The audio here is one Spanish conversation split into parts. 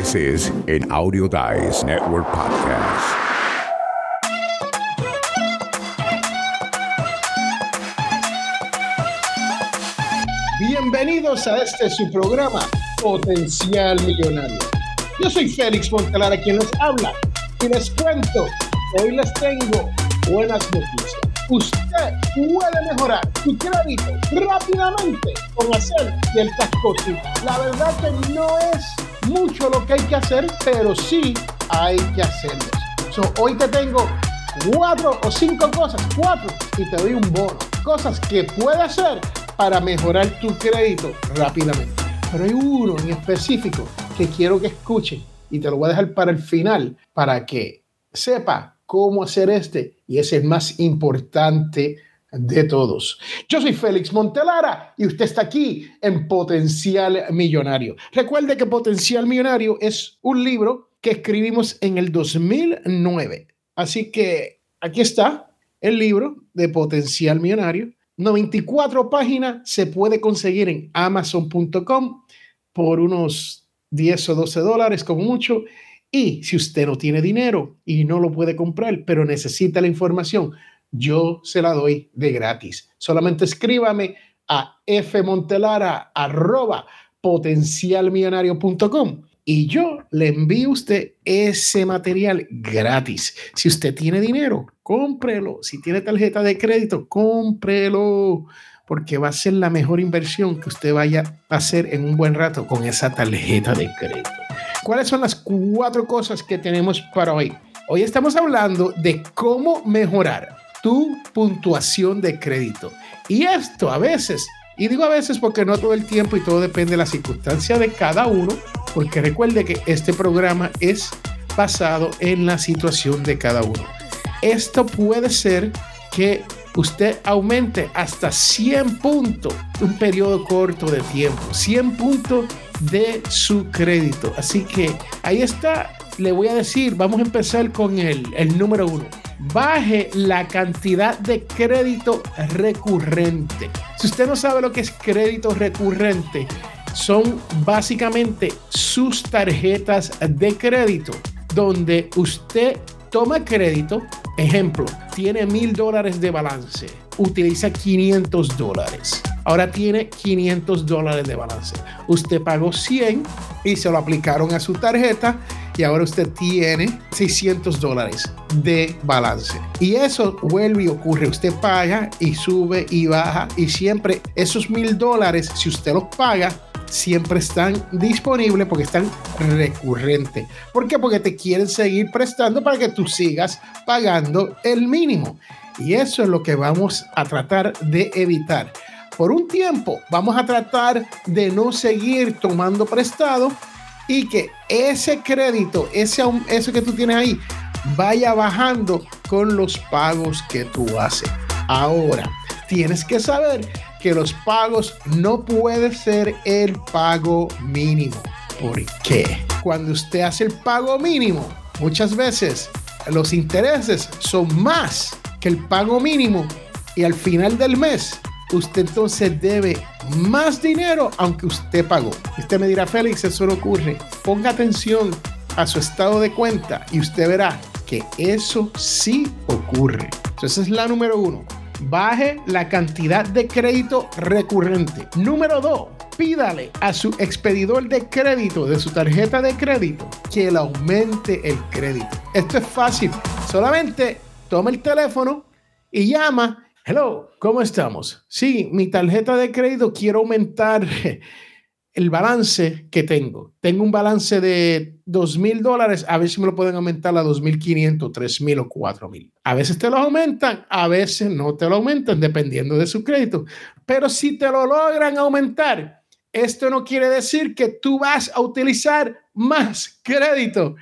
This is an Audio Dice Network podcast. Bienvenidos a este su programa, Potencial Millonario. Yo soy Félix Montelara quien les habla y les cuento, hoy les tengo buenas noticias. Usted puede mejorar su crédito rápidamente con hacer ciertas cositas. La verdad que no es mucho lo que hay que hacer, pero sí hay que hacerlo. hoy te tengo cuatro o cinco cosas, cuatro, y te doy un bono. Cosas que puedes hacer para mejorar tu crédito rápidamente. Pero hay uno en específico que quiero que escuchen y te lo voy a dejar para el final para que sepa cómo hacer este y es el más importante de todos. Yo soy Félix Montelara y usted está aquí en Potencial Millonario. Recuerde que Potencial Millonario es un libro que escribimos en el 2009. Así que aquí está el libro de Potencial Millonario. 94 páginas se puede conseguir en amazon.com por unos 10 o 12 dólares como mucho. Y si usted no tiene dinero y no lo puede comprar, pero necesita la información, yo se la doy de gratis. Solamente escríbame a fmontelara.potencialmillonario.com y yo le envío a usted ese material gratis. Si usted tiene dinero, cómprelo. Si tiene tarjeta de crédito, cómprelo. Porque va a ser la mejor inversión que usted vaya a hacer en un buen rato con esa tarjeta de crédito. ¿Cuáles son las cuatro cosas que tenemos para hoy? Hoy estamos hablando de cómo mejorar tu puntuación de crédito. Y esto a veces, y digo a veces porque no todo el tiempo y todo depende de la circunstancia de cada uno, porque recuerde que este programa es basado en la situación de cada uno. Esto puede ser que usted aumente hasta 100 puntos un periodo corto de tiempo, 100 puntos de su crédito. Así que ahí está, le voy a decir, vamos a empezar con el, el número uno baje la cantidad de crédito recurrente. Si usted no sabe lo que es crédito recurrente, son básicamente sus tarjetas de crédito donde usted toma crédito, ejemplo, tiene mil dólares de balance, utiliza 500 dólares. Ahora tiene 500 dólares de balance. Usted pagó 100 y se lo aplicaron a su tarjeta y ahora usted tiene 600 dólares de balance. Y eso vuelve y ocurre. Usted paga y sube y baja y siempre esos mil dólares, si usted los paga, siempre están disponibles porque están recurrentes. ¿Por qué? Porque te quieren seguir prestando para que tú sigas pagando el mínimo. Y eso es lo que vamos a tratar de evitar. Por un tiempo vamos a tratar de no seguir tomando prestado y que ese crédito, ese, eso que tú tienes ahí, vaya bajando con los pagos que tú haces. Ahora, tienes que saber que los pagos no puede ser el pago mínimo. ¿Por qué? Cuando usted hace el pago mínimo, muchas veces los intereses son más que el pago mínimo y al final del mes usted entonces debe más dinero aunque usted pagó. Usted me dirá, Félix, eso no ocurre. Ponga atención a su estado de cuenta y usted verá que eso sí ocurre. Entonces es la número uno. Baje la cantidad de crédito recurrente. Número dos, pídale a su expedidor de crédito, de su tarjeta de crédito, que le aumente el crédito. Esto es fácil. Solamente toma el teléfono y llama Hello, ¿cómo estamos? Sí, mi tarjeta de crédito quiero aumentar el balance que tengo. Tengo un balance de dos mil dólares, a ver si me lo pueden aumentar a dos mil quinientos, tres mil o cuatro mil. A veces te lo aumentan, a veces no te lo aumentan, dependiendo de su crédito. Pero si te lo logran aumentar, esto no quiere decir que tú vas a utilizar más crédito.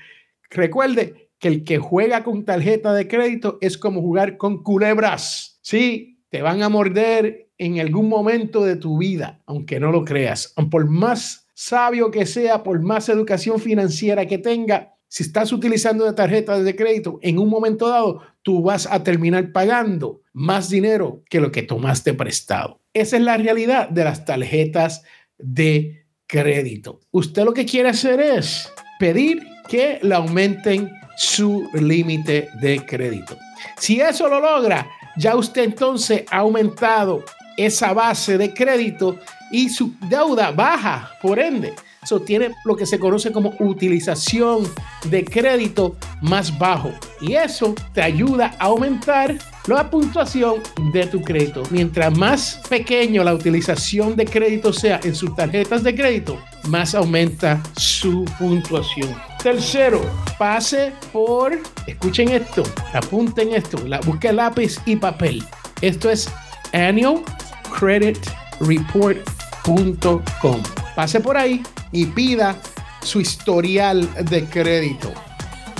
Recuerde que el que juega con tarjeta de crédito es como jugar con culebras Sí, te van a morder en algún momento de tu vida, aunque no lo creas. Por más sabio que sea, por más educación financiera que tenga, si estás utilizando de tarjeta de crédito, en un momento dado, tú vas a terminar pagando más dinero que lo que tomaste prestado. Esa es la realidad de las tarjetas de crédito. Usted lo que quiere hacer es pedir que le aumenten su límite de crédito. Si eso lo logra, ya usted entonces ha aumentado esa base de crédito y su deuda baja, por ende. Eso tiene lo que se conoce como utilización de crédito más bajo. Y eso te ayuda a aumentar la puntuación de tu crédito. Mientras más pequeño la utilización de crédito sea en sus tarjetas de crédito, más aumenta su puntuación. Tercero, pase por, escuchen esto, apunten esto, la, lápiz y papel. Esto es annualcreditreport.com. Pase por ahí y pida su historial de crédito.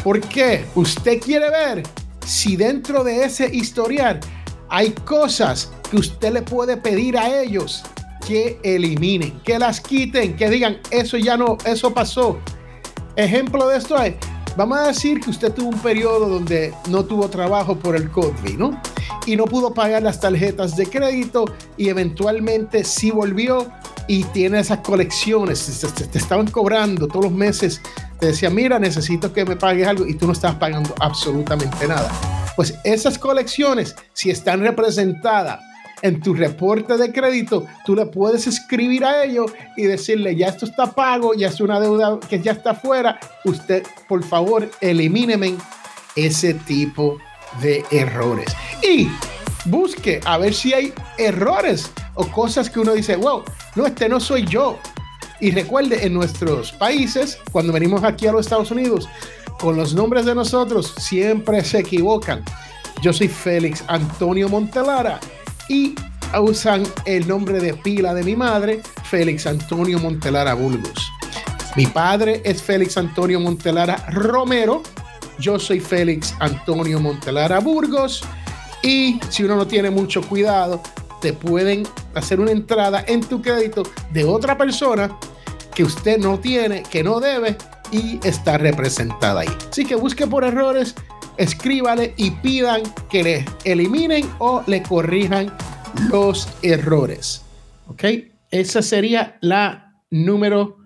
¿Por qué? Usted quiere ver si dentro de ese historial hay cosas que usted le puede pedir a ellos que eliminen, que las quiten, que digan, eso ya no, eso pasó. Ejemplo de esto es, vamos a decir que usted tuvo un periodo donde no tuvo trabajo por el COVID, ¿no? Y no pudo pagar las tarjetas de crédito y eventualmente sí volvió y tiene esas colecciones, te, estaban cobrando todos los meses, te decía, mira, necesito que me pagues algo y tú no estás pagando absolutamente nada. Pues esas colecciones, si están representadas en tu reporte de crédito, tú le puedes escribir a ellos y decirle, ya esto está pago, ya es una deuda que ya está fuera, usted por favor elimíneme ese tipo de errores. Y busque a ver si hay errores o cosas que uno dice, wow, no, este no soy yo. Y recuerde, en nuestros países, cuando venimos aquí a los Estados Unidos, con los nombres de nosotros siempre se equivocan. Yo soy Félix Antonio Montelara y usan el nombre de pila de mi madre, Félix Antonio Montelara Burgos. Mi padre es Félix Antonio Montelara Romero. Yo soy Félix Antonio Montelara Burgos. Y si uno no tiene mucho cuidado, te pueden hacer una entrada en tu crédito de otra persona que usted no tiene, que no debe y está representada ahí. Así que busque por errores, escríbale y pidan que le eliminen o le corrijan los errores. ¿Ok? Esa sería la número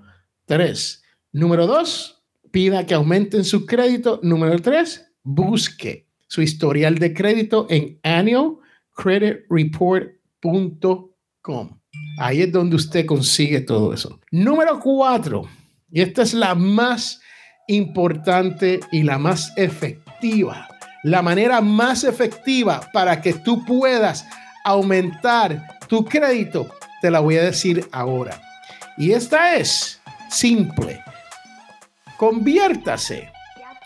3. Número 2, pida que aumenten su crédito. Número 3, busque su historial de crédito en Annual Credit Report Com. Ahí es donde usted consigue todo eso. Número cuatro, y esta es la más importante y la más efectiva. La manera más efectiva para que tú puedas aumentar tu crédito, te la voy a decir ahora. Y esta es simple. Conviértase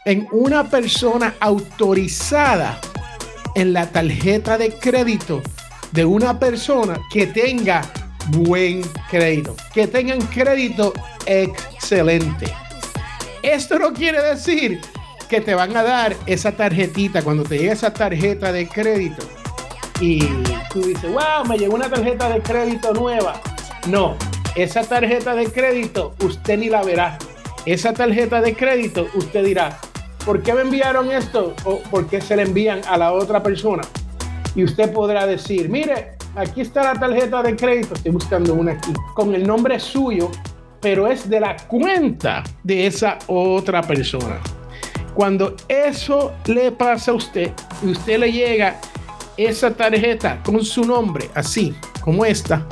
en una persona autorizada en la tarjeta de crédito de una persona que tenga buen crédito, que tengan crédito excelente. Esto no quiere decir que te van a dar esa tarjetita cuando te llega esa tarjeta de crédito y tú dices, wow, me llegó una tarjeta de crédito nueva. No, esa tarjeta de crédito usted ni la verá. Esa tarjeta de crédito usted dirá, ¿por qué me enviaron esto? ¿O por qué se le envían a la otra persona? y usted podrá decir, mire, aquí está la tarjeta de crédito, estoy buscando una aquí, con el nombre suyo, pero es de la cuenta de esa otra persona. Cuando eso le pasa a usted y usted le llega esa tarjeta con su nombre, así como esta,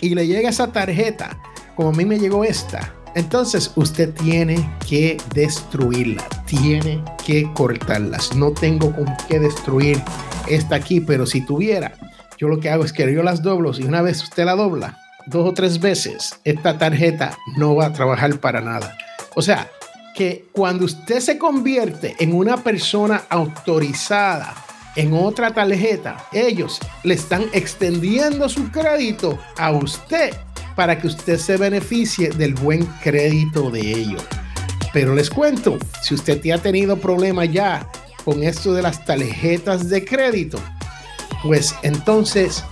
y le llega esa tarjeta, como a mí me llegó esta, entonces usted tiene que destruirla, tiene que cortarlas. No tengo con qué destruir esta aquí, pero si tuviera, yo lo que hago es que yo las doblo y una vez usted la dobla, dos o tres veces, esta tarjeta no va a trabajar para nada. O sea, que cuando usted se convierte en una persona autorizada en otra tarjeta, ellos le están extendiendo su crédito a usted para que usted se beneficie del buen crédito de ellos. Pero les cuento, si usted te ha tenido problemas ya con esto de las tarjetas de crédito, pues entonces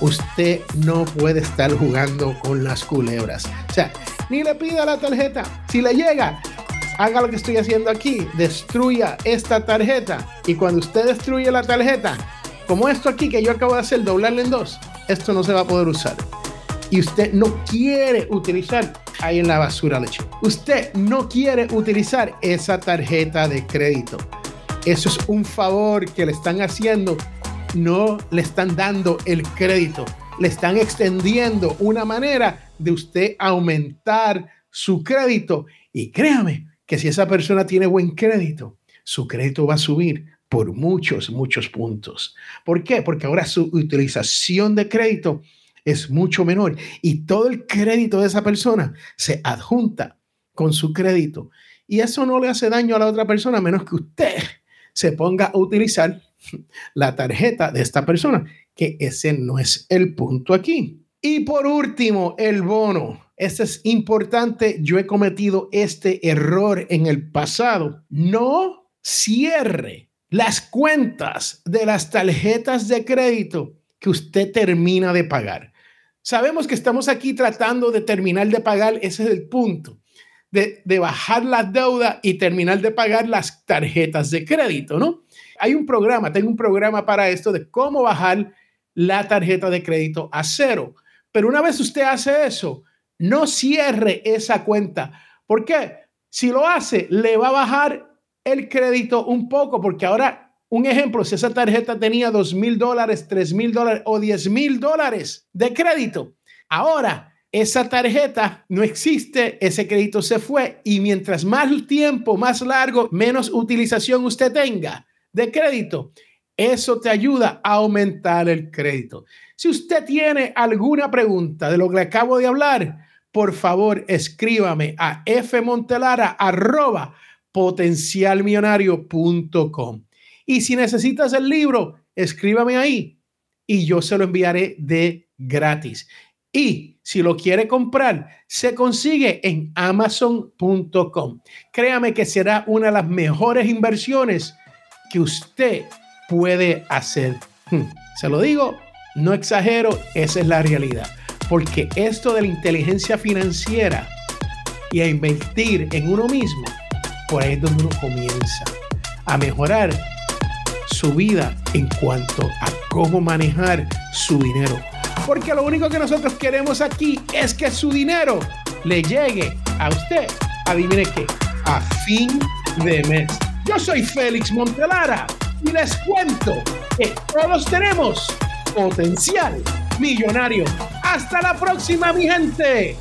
usted no puede estar jugando con las culebras. O sea, ni le pida la tarjeta. Si le llega, haga lo que estoy haciendo aquí. Destruya esta tarjeta. Y cuando usted destruye la tarjeta, como esto aquí que yo acabo de hacer, doblarle en dos, esto no se va a poder usar y usted no quiere utilizar ahí en la basura leche. Usted no quiere utilizar esa tarjeta de crédito. Eso es un favor que le están haciendo. No le están dando el crédito. Le están extendiendo una manera de usted aumentar su crédito. Y créame que si esa persona tiene buen crédito, su crédito va a subir por muchos, muchos puntos. ¿Por qué? Porque ahora su utilización de crédito es mucho menor y todo el crédito de esa persona se adjunta con su crédito. Y eso no le hace daño a la otra persona a menos que usted se ponga a utilizar la tarjeta de esta persona, que ese no es el punto aquí. Y por último, el bono. Este es importante. Yo he cometido este error en el pasado. No cierre las cuentas de las tarjetas de crédito que usted termina de pagar. Sabemos que estamos aquí tratando de terminar de pagar, ese es el punto, de, de bajar la deuda y terminar de pagar las tarjetas de crédito, ¿no? Hay un programa, tengo un programa para esto de cómo bajar la tarjeta de crédito a cero. Pero una vez usted hace eso, no cierre esa cuenta. ¿Por qué? Si lo hace, le va a bajar el crédito un poco, porque ahora un ejemplo, si esa tarjeta tenía dos mil dólares, tres mil dólares o diez mil dólares de crédito, ahora esa tarjeta no existe, ese crédito se fue y mientras más tiempo, más largo, menos utilización usted tenga de crédito, eso te ayuda a aumentar el crédito. Si usted tiene alguna pregunta de lo que acabo de hablar, por favor escríbame a fmontelara.potencialmillonario.com. Y si necesitas el libro, escríbame ahí y yo se lo enviaré de gratis. Y si lo quiere comprar, se consigue en amazon.com. Créame que será una de las mejores inversiones que usted puede hacer. Hmm, se lo digo, no exagero, esa es la realidad. Porque esto de la inteligencia financiera y a invertir en uno mismo, por ahí es donde uno comienza a mejorar su vida en cuanto a cómo manejar su dinero. Porque lo único que nosotros queremos aquí es que su dinero le llegue a usted, adivine qué, a fin de mes. Yo soy Félix Montelara y les cuento que todos tenemos potencial millonario. Hasta la próxima, mi gente.